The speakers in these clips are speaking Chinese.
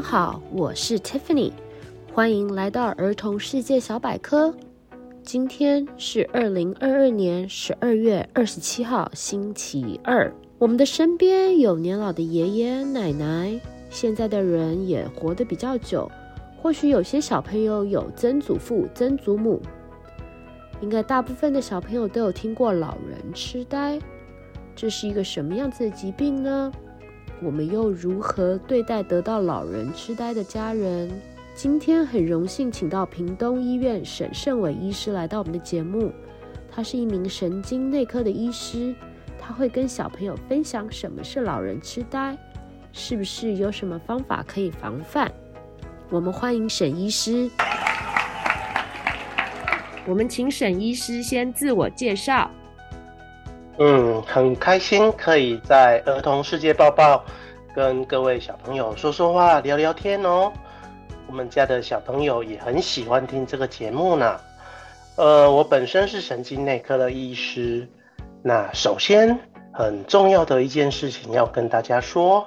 好，我是 Tiffany，欢迎来到儿童世界小百科。今天是二零二二年十二月二十七号，星期二。我们的身边有年老的爷爷奶奶，现在的人也活得比较久。或许有些小朋友有曾祖父、曾祖母，应该大部分的小朋友都有听过老人痴呆。这是一个什么样子的疾病呢？我们又如何对待得到老人痴呆的家人？今天很荣幸请到屏东医院沈胜伟医师来到我们的节目。他是一名神经内科的医师，他会跟小朋友分享什么是老人痴呆，是不是有什么方法可以防范？我们欢迎沈医师。我们请沈医师先自我介绍。嗯，很开心可以在儿童世界报报跟各位小朋友说说话、聊聊天哦。我们家的小朋友也很喜欢听这个节目呢。呃，我本身是神经内科的医师。那首先很重要的一件事情要跟大家说，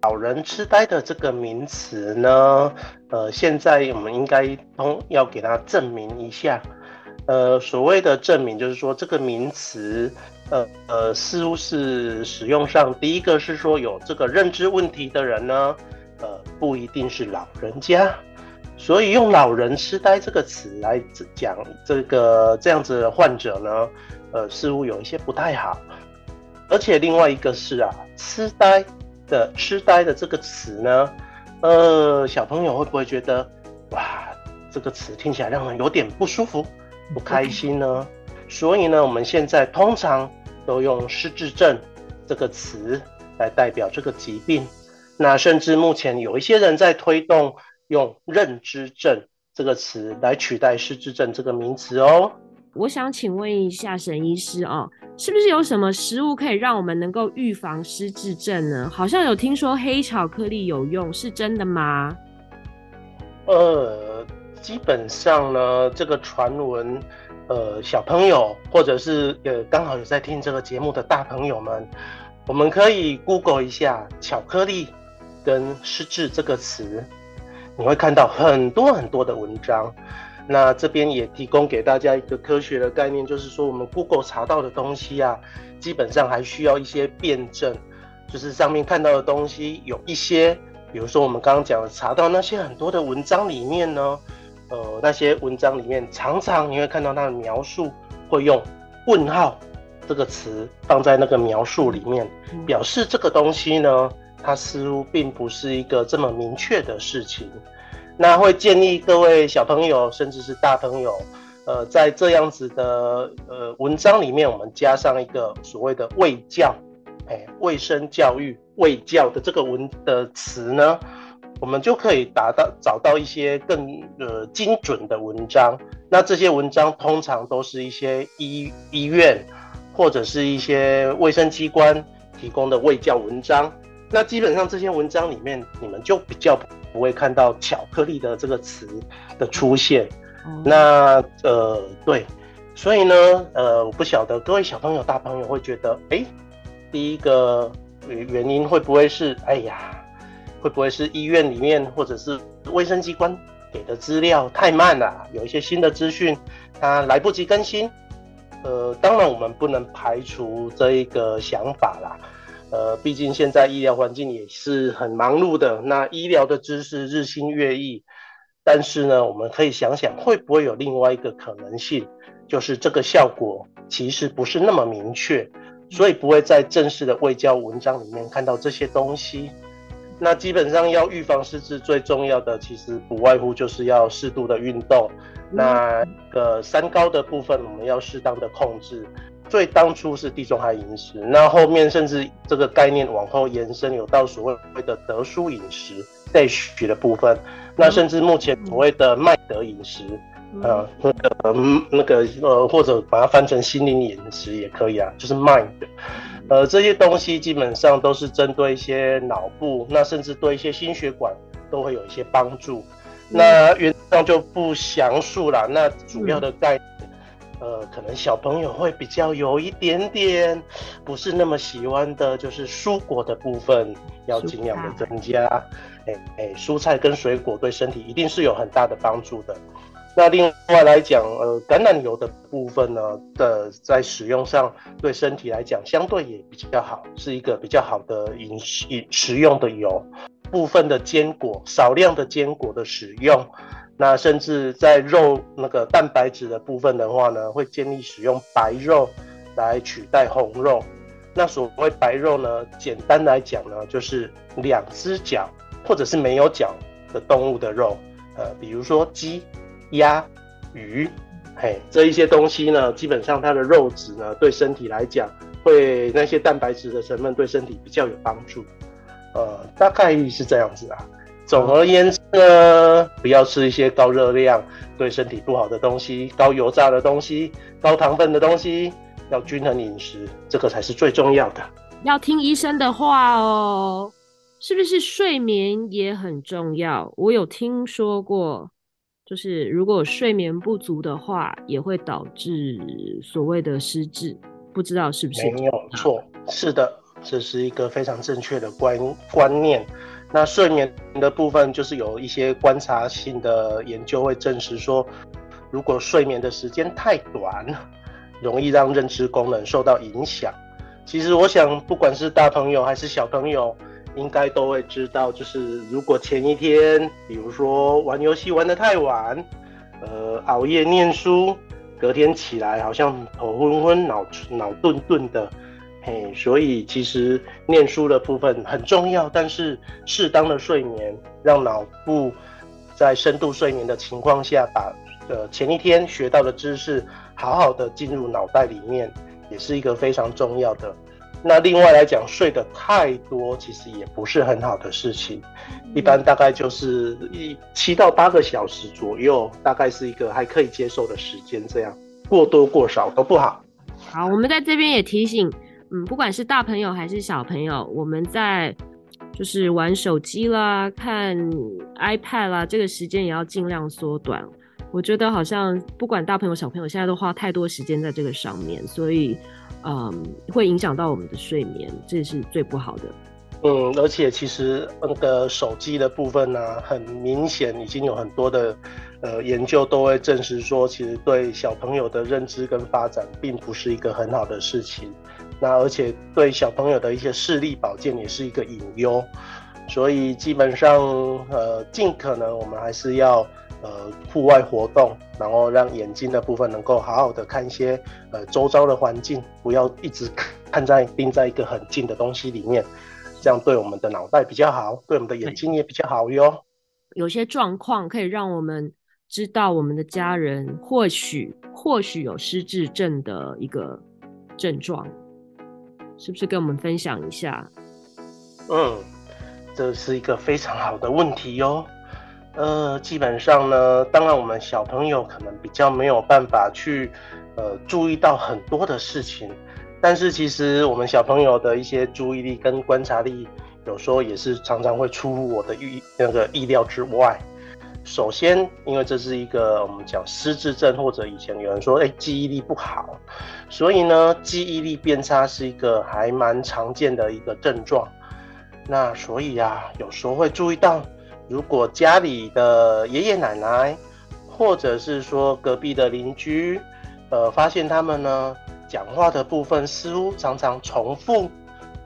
老人痴呆的这个名词呢，呃，现在我们应该通要给它证明一下。呃，所谓的证明就是说这个名词。呃呃，似乎是使用上，第一个是说有这个认知问题的人呢，呃，不一定是老人家，所以用“老人痴呆”这个词来讲这个这样子的患者呢，呃，似乎有一些不太好。而且另外一个是啊，痴呆的痴呆的这个词呢，呃，小朋友会不会觉得哇，这个词听起来让人有点不舒服、不开心呢？所以呢，我们现在通常。都用失智症这个词来代表这个疾病，那甚至目前有一些人在推动用认知症这个词来取代失智症这个名词哦。我想请问一下沈医师哦，是不是有什么食物可以让我们能够预防失智症呢？好像有听说黑巧克力有用，是真的吗？呃，基本上呢，这个传闻。呃，小朋友或者是呃，刚好有在听这个节目的大朋友们，我们可以 Google 一下“巧克力”跟“失智”这个词，你会看到很多很多的文章。那这边也提供给大家一个科学的概念，就是说我们 Google 查到的东西啊，基本上还需要一些辩证，就是上面看到的东西有一些，比如说我们刚刚讲的查到那些很多的文章里面呢。呃，那些文章里面常常你会看到他的描述会用问号这个词放在那个描述里面，表示这个东西呢，它似乎并不是一个这么明确的事情。那会建议各位小朋友，甚至是大朋友，呃，在这样子的呃文章里面，我们加上一个所谓的卫教，哎，卫生教育、卫教的这个文的词呢。我们就可以达到找到一些更呃精准的文章。那这些文章通常都是一些医医院或者是一些卫生机关提供的卫教文章。那基本上这些文章里面，你们就比较不会看到巧克力的这个词的出现。嗯、那呃对，所以呢呃我不晓得各位小朋友大朋友会觉得，哎，第一个原因会不会是哎呀？会不会是医院里面或者是卫生机关给的资料太慢了？有一些新的资讯，它来不及更新。呃，当然我们不能排除这一个想法啦。呃，毕竟现在医疗环境也是很忙碌的，那医疗的知识日新月异。但是呢，我们可以想想，会不会有另外一个可能性，就是这个效果其实不是那么明确，所以不会在正式的卫教文章里面看到这些东西。那基本上要预防失智，最重要的其实不外乎就是要适度的运动。那个三高的部分，我们要适当的控制。最当初是地中海饮食，那后面甚至这个概念往后延伸，有到所谓的德叔饮食 DASH 的部分。那甚至目前所谓的麦德饮食，呃，那个那个呃，或者把它翻成心灵饮食也可以啊，就是 Mind。呃，这些东西基本上都是针对一些脑部，那甚至对一些心血管都会有一些帮助。那原则上就不详述了。那主要的概念，呃，可能小朋友会比较有一点点不是那么喜欢的，就是蔬果的部分要尽量的增加。哎哎，蔬菜跟水果对身体一定是有很大的帮助的。那另外来讲，呃，橄榄油的部分呢的在使用上，对身体来讲相对也比较好，是一个比较好的饮饮食用的油。部分的坚果，少量的坚果的使用。那甚至在肉那个蛋白质的部分的话呢，会建议使用白肉来取代红肉。那所谓白肉呢，简单来讲呢，就是两只脚或者是没有脚的动物的肉，呃，比如说鸡、鸭、鱼，嘿，这一些东西呢，基本上它的肉质呢，对身体来讲，会那些蛋白质的成分对身体比较有帮助。呃，大概是这样子啊。总而言之呢，不要吃一些高热量、对身体不好的东西、高油炸的东西、高糖分的东西，要均衡饮食，这个才是最重要的。要听医生的话哦，是不是睡眠也很重要？我有听说过，就是如果睡眠不足的话，也会导致所谓的失智，不知道是不是？没有错，是的，这是一个非常正确的观观念。那睡眠的部分，就是有一些观察性的研究会证实说，如果睡眠的时间太短，容易让认知功能受到影响。其实我想，不管是大朋友还是小朋友，应该都会知道，就是如果前一天，比如说玩游戏玩得太晚，呃，熬夜念书，隔天起来好像头昏昏、脑脑顿顿的。嘿，所以其实念书的部分很重要，但是适当的睡眠，让脑部在深度睡眠的情况下，把呃前一天学到的知识好好的进入脑袋里面，也是一个非常重要的。那另外来讲，睡得太多其实也不是很好的事情，一般大概就是一七到八个小时左右，大概是一个还可以接受的时间，这样过多过少都不好。好，我们在这边也提醒。嗯，不管是大朋友还是小朋友，我们在就是玩手机啦、看 iPad 啦，这个时间也要尽量缩短。我觉得好像不管大朋友小朋友，现在都花太多时间在这个上面，所以嗯，会影响到我们的睡眠，这是最不好的。嗯，而且其实那个手机的部分呢、很明显已经有很多的呃研究都会证实说，其实对小朋友的认知跟发展并不是一个很好的事情。那而且对小朋友的一些视力保健也是一个隐忧，所以基本上呃尽可能我们还是要呃户外活动，然后让眼睛的部分能够好好的看一些呃周遭的环境，不要一直看在盯在一个很近的东西里面，这样对我们的脑袋比较好，对我们的眼睛也比较好哟。有些状况可以让我们知道我们的家人或许或许有失智症的一个症状。是不是跟我们分享一下？嗯，这是一个非常好的问题哟。呃，基本上呢，当然我们小朋友可能比较没有办法去呃注意到很多的事情，但是其实我们小朋友的一些注意力跟观察力，有时候也是常常会出乎我的预那个意料之外。首先，因为这是一个我们讲失智症，或者以前有人说，哎，记忆力不好，所以呢，记忆力变差是一个还蛮常见的一个症状。那所以啊，有时候会注意到，如果家里的爷爷奶奶，或者是说隔壁的邻居，呃，发现他们呢讲话的部分似乎常常重复，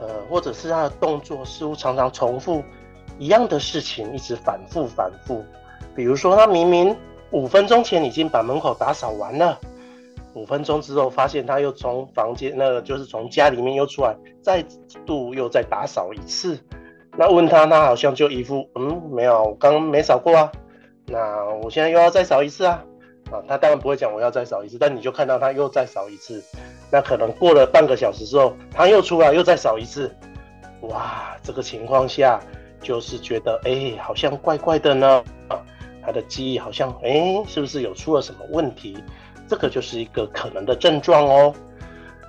呃，或者是他的动作似乎常常重复一样的事情，一直反复反复。比如说，他明明五分钟前已经把门口打扫完了，五分钟之后发现他又从房间，那个就是从家里面又出来，再度又再打扫一次。那问他，他好像就一副嗯，没有，我刚刚没扫过啊。那我现在又要再扫一次啊。啊，他当然不会讲我要再扫一次，但你就看到他又再扫一次。那可能过了半个小时之后，他又出来又再扫一次。哇，这个情况下就是觉得哎、好像怪怪的呢。啊他的记忆好像，哎，是不是有出了什么问题？这个就是一个可能的症状哦。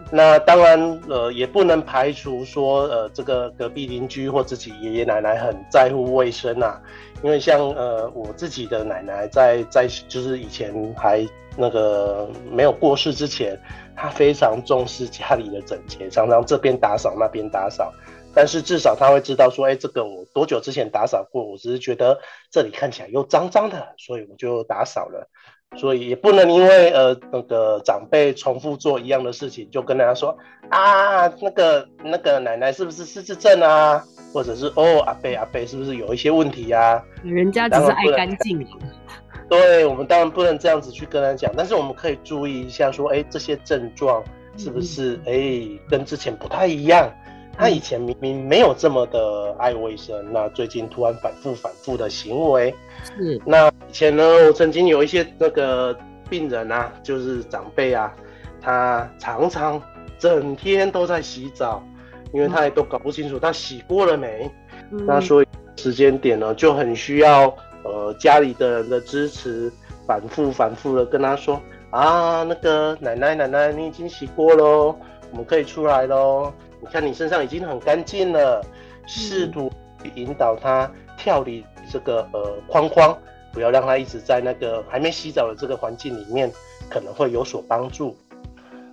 那当然，呃，也不能排除说，呃，这个隔壁邻居或自己爷爷奶奶很在乎卫生啊。因为像呃我自己的奶奶在在就是以前还那个没有过世之前，她非常重视家里的整洁，常常这边打扫那边打扫。但是至少她会知道说，哎，这个我多久之前打扫过？我只是觉得这里看起来又脏脏的，所以我就打扫了。所以也不能因为呃那个长辈重复做一样的事情，就跟大家说啊，那个那个奶奶是不是失智症啊？或者是哦阿贝阿贝是不是有一些问题呀、啊？人家只是爱干净。对，我们当然不能这样子去跟他讲，但是我们可以注意一下，说哎这些症状是不是哎、嗯、跟之前不太一样？他以前明明没有这么的爱卫生，那最近突然反复反复的行为。是，那以前呢，我曾经有一些那个病人啊，就是长辈啊，他常常整天都在洗澡，因为他也都搞不清楚他洗过了没。嗯、那所以时间点呢，就很需要呃家里的人的支持，反复反复的跟他说啊，那个奶奶奶奶，你已经洗过喽，我们可以出来喽。你看你身上已经很干净了，试图引导他跳离这个呃框框，不要让他一直在那个还没洗澡的这个环境里面，可能会有所帮助。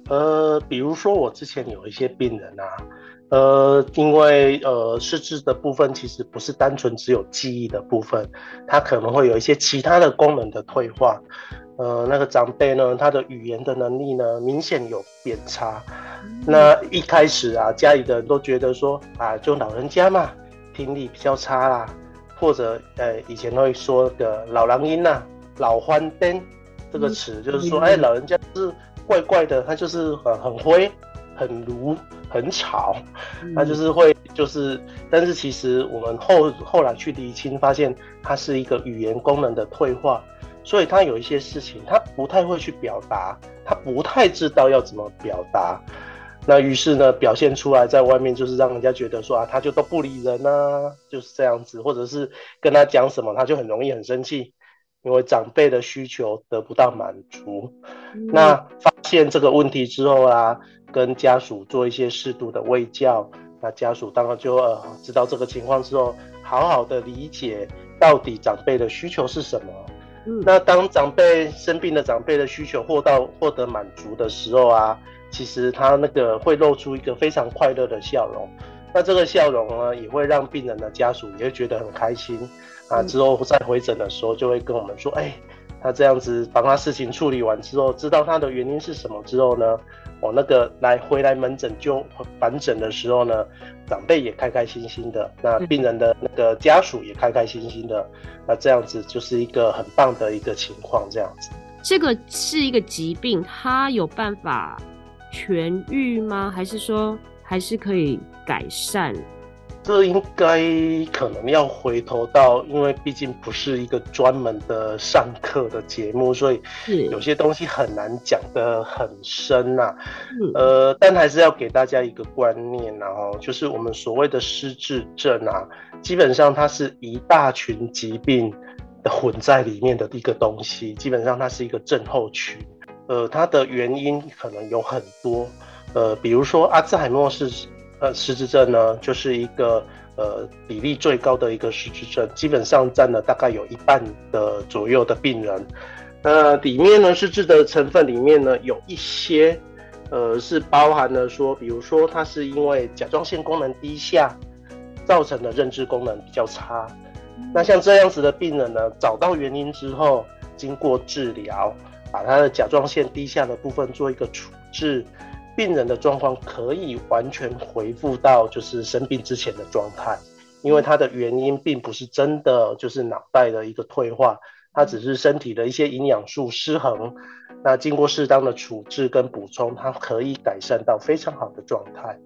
呃，比如说我之前有一些病人啊，呃，因为呃失智的部分其实不是单纯只有记忆的部分，他可能会有一些其他的功能的退化。呃，那个长辈呢，他的语言的能力呢，明显有变差。那一开始啊，家里的人都觉得说啊，就老人家嘛，听力比较差啦，或者呃，以前会说的老狼音呐，老欢灯这个词，就是说，哎，老人家是怪怪的，他就是很很灰、很卢、很吵，他就是会就是，但是其实我们后后来去厘清，发现它是一个语言功能的退化。所以他有一些事情，他不太会去表达，他不太知道要怎么表达。那于是呢，表现出来在外面就是让人家觉得说啊，他就都不理人啊，就是这样子，或者是跟他讲什么，他就很容易很生气，因为长辈的需求得不到满足。嗯。那发现这个问题之后啊，跟家属做一些适度的喂教，那家属当然就呃知道这个情况之后，好好的理解到底长辈的需求是什么。那当长辈生病的长辈的需求获到获得满足的时候啊，其实他那个会露出一个非常快乐的笑容。那这个笑容呢，也会让病人的家属也会觉得很开心啊。之后再回诊的时候，就会跟我们说，哎，他这样子帮他事情处理完之后，知道他的原因是什么之后呢，我那个来回来门诊就返诊的时候呢，长辈也开开心心的，那病人的那个家属也开开心心的，那这样子就是一个很棒的一个情况，这样子。这个是一个疾病，它有办法痊愈吗？还是说还是可以改善？这应该可能要回头到，因为毕竟不是一个专门的上课的节目，所以有些东西很难讲得很深呐、啊。呃，但还是要给大家一个观念，然后就是我们所谓的失智症啊，基本上它是一大群疾病混在里面的一个东西，基本上它是一个症候群。呃，它的原因可能有很多，呃，比如说阿兹海默氏。呃，失智症呢，就是一个呃比例最高的一个失智症，基本上占了大概有一半的左右的病人。那里面呢，失智的成分里面呢，有一些呃是包含了说，比如说它是因为甲状腺功能低下造成的认知功能比较差。那像这样子的病人呢，找到原因之后，经过治疗，把他的甲状腺低下的部分做一个处置。病人的状况可以完全恢复到就是生病之前的状态，因为它的原因并不是真的就是脑袋的一个退化，它只是身体的一些营养素失衡。那经过适当的处置跟补充，它可以改善到非常好的状态。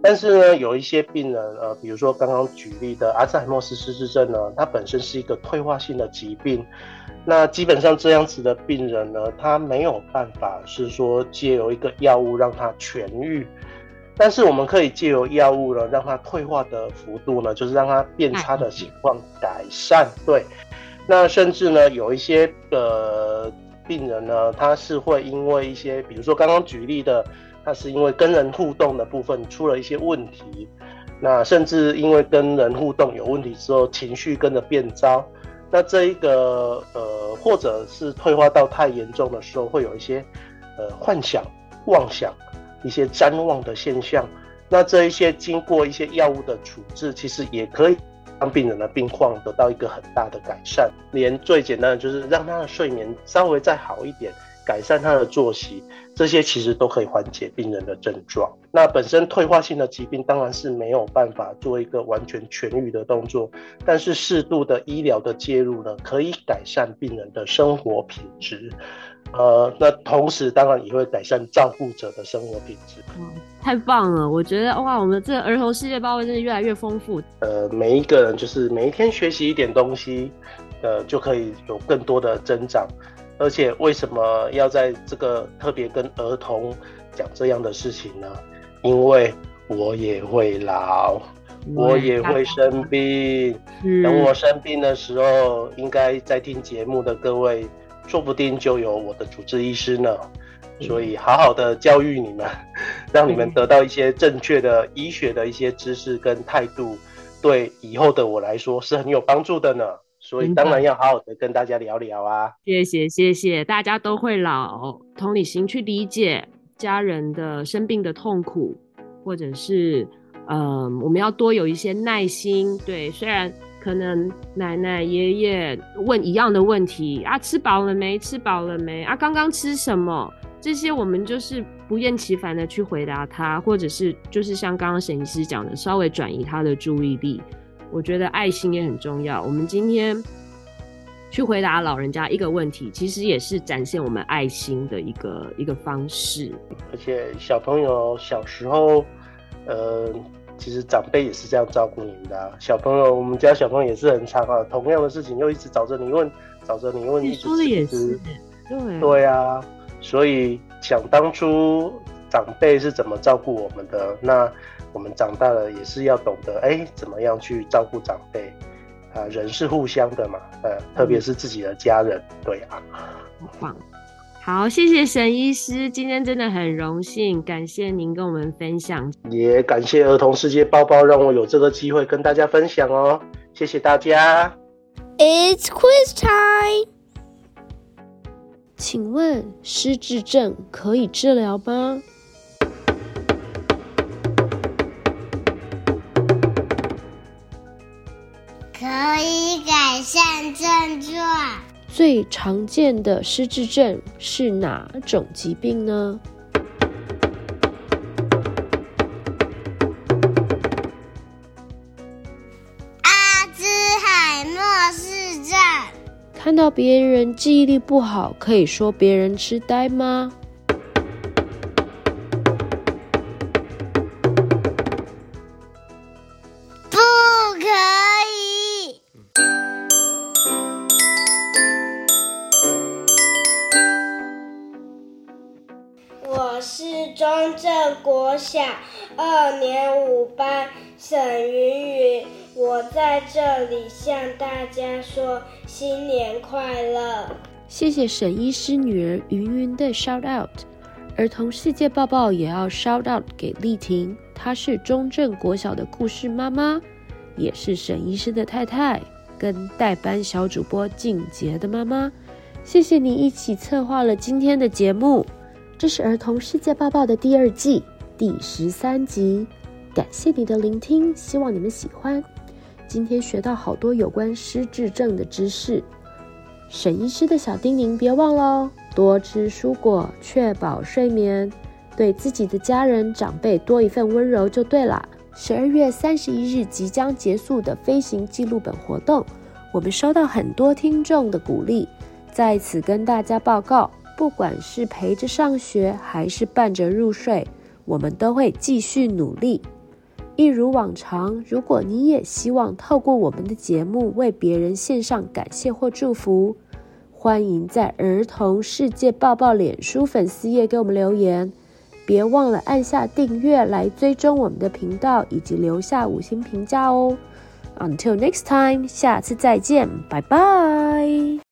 但是呢，有一些病人，呃，比如说刚刚举例的阿兹海默氏失智症呢，它本身是一个退化性的疾病。那基本上这样子的病人呢，他没有办法是说借由一个药物让他痊愈，但是我们可以借由药物呢，让他退化的幅度呢，就是让他变差的情况改善。对，那甚至呢，有一些的病人呢，他是会因为一些，比如说刚刚举例的。那是因为跟人互动的部分出了一些问题，那甚至因为跟人互动有问题之后，情绪跟着变糟。那这一个呃，或者是退化到太严重的时候，会有一些呃幻想、妄想、一些譫妄的现象。那这一些经过一些药物的处置，其实也可以让病人的病况得到一个很大的改善。连最简单的就是让他的睡眠稍微再好一点。改善他的作息，这些其实都可以缓解病人的症状。那本身退化性的疾病当然是没有办法做一个完全痊愈的动作，但是适度的医疗的介入呢，可以改善病人的生活品质。呃，那同时当然也会改善照顾者的生活品质。嗯，太棒了！我觉得哇，我们这个儿童世界包围真的越来越丰富。呃，每一个人就是每一天学习一点东西，呃，就可以有更多的增长。而且为什么要在这个特别跟儿童讲这样的事情呢？因为我也会老，我也会生病。等我生病的时候，应该在听节目的各位，说不定就有我的主治医师呢。所以好好的教育你们，让你们得到一些正确的医学的一些知识跟态度，对以后的我来说是很有帮助的呢。所以当然要好好的跟大家聊聊啊！谢谢谢谢，大家都会老，同理心去理解家人的生病的痛苦，或者是嗯，我们要多有一些耐心。对，虽然可能奶奶爷爷问一样的问题啊，吃饱了没？吃饱了没？啊，刚刚吃什么？这些我们就是不厌其烦的去回答他，或者是就是像刚刚沈医师讲的，稍微转移他的注意力。我觉得爱心也很重要。我们今天去回答老人家一个问题，其实也是展现我们爱心的一个一个方式。而且小朋友小时候，呃，其实长辈也是这样照顾你们的啊。小朋友，我们家小朋友也是很常啊，同样的事情又一直找着你问，找着你问，你说的也是，对对啊。所以想当初长辈是怎么照顾我们的那。我们长大了也是要懂得哎，怎么样去照顾长辈啊？人是互相的嘛，呃，特别是自己的家人，对啊。好棒，好，谢谢沈医师，今天真的很荣幸，感谢您跟我们分享，也感谢儿童世界报报让我有这个机会跟大家分享哦，谢谢大家。It's quiz time，请问失智症可以治疗吗？善症状。最常见的失智症是哪种疾病呢？阿兹海默氏症。看到别人记忆力不好，可以说别人痴呆吗？国小二年五班沈云云，我在这里向大家说新年快乐。谢谢沈医师女儿云云的 shout out，儿童世界报报也要 shout out 给丽婷，她是中正国小的故事妈妈，也是沈医师的太太，跟代班小主播静杰的妈妈。谢谢你一起策划了今天的节目。这是儿童世界报报的第二季第十三集，感谢你的聆听，希望你们喜欢。今天学到好多有关失智症的知识，沈医师的小叮咛别忘了哦，多吃蔬果，确保睡眠，对自己的家人长辈多一份温柔就对了。十二月三十一日即将结束的飞行记录本活动，我们收到很多听众的鼓励，在此跟大家报告。不管是陪着上学，还是伴着入睡，我们都会继续努力。一如往常，如果你也希望透过我们的节目为别人献上感谢或祝福，欢迎在儿童世界报报脸书粉丝页给我们留言。别忘了按下订阅来追踪我们的频道，以及留下五星评价哦。Until next time，下次再见，拜拜。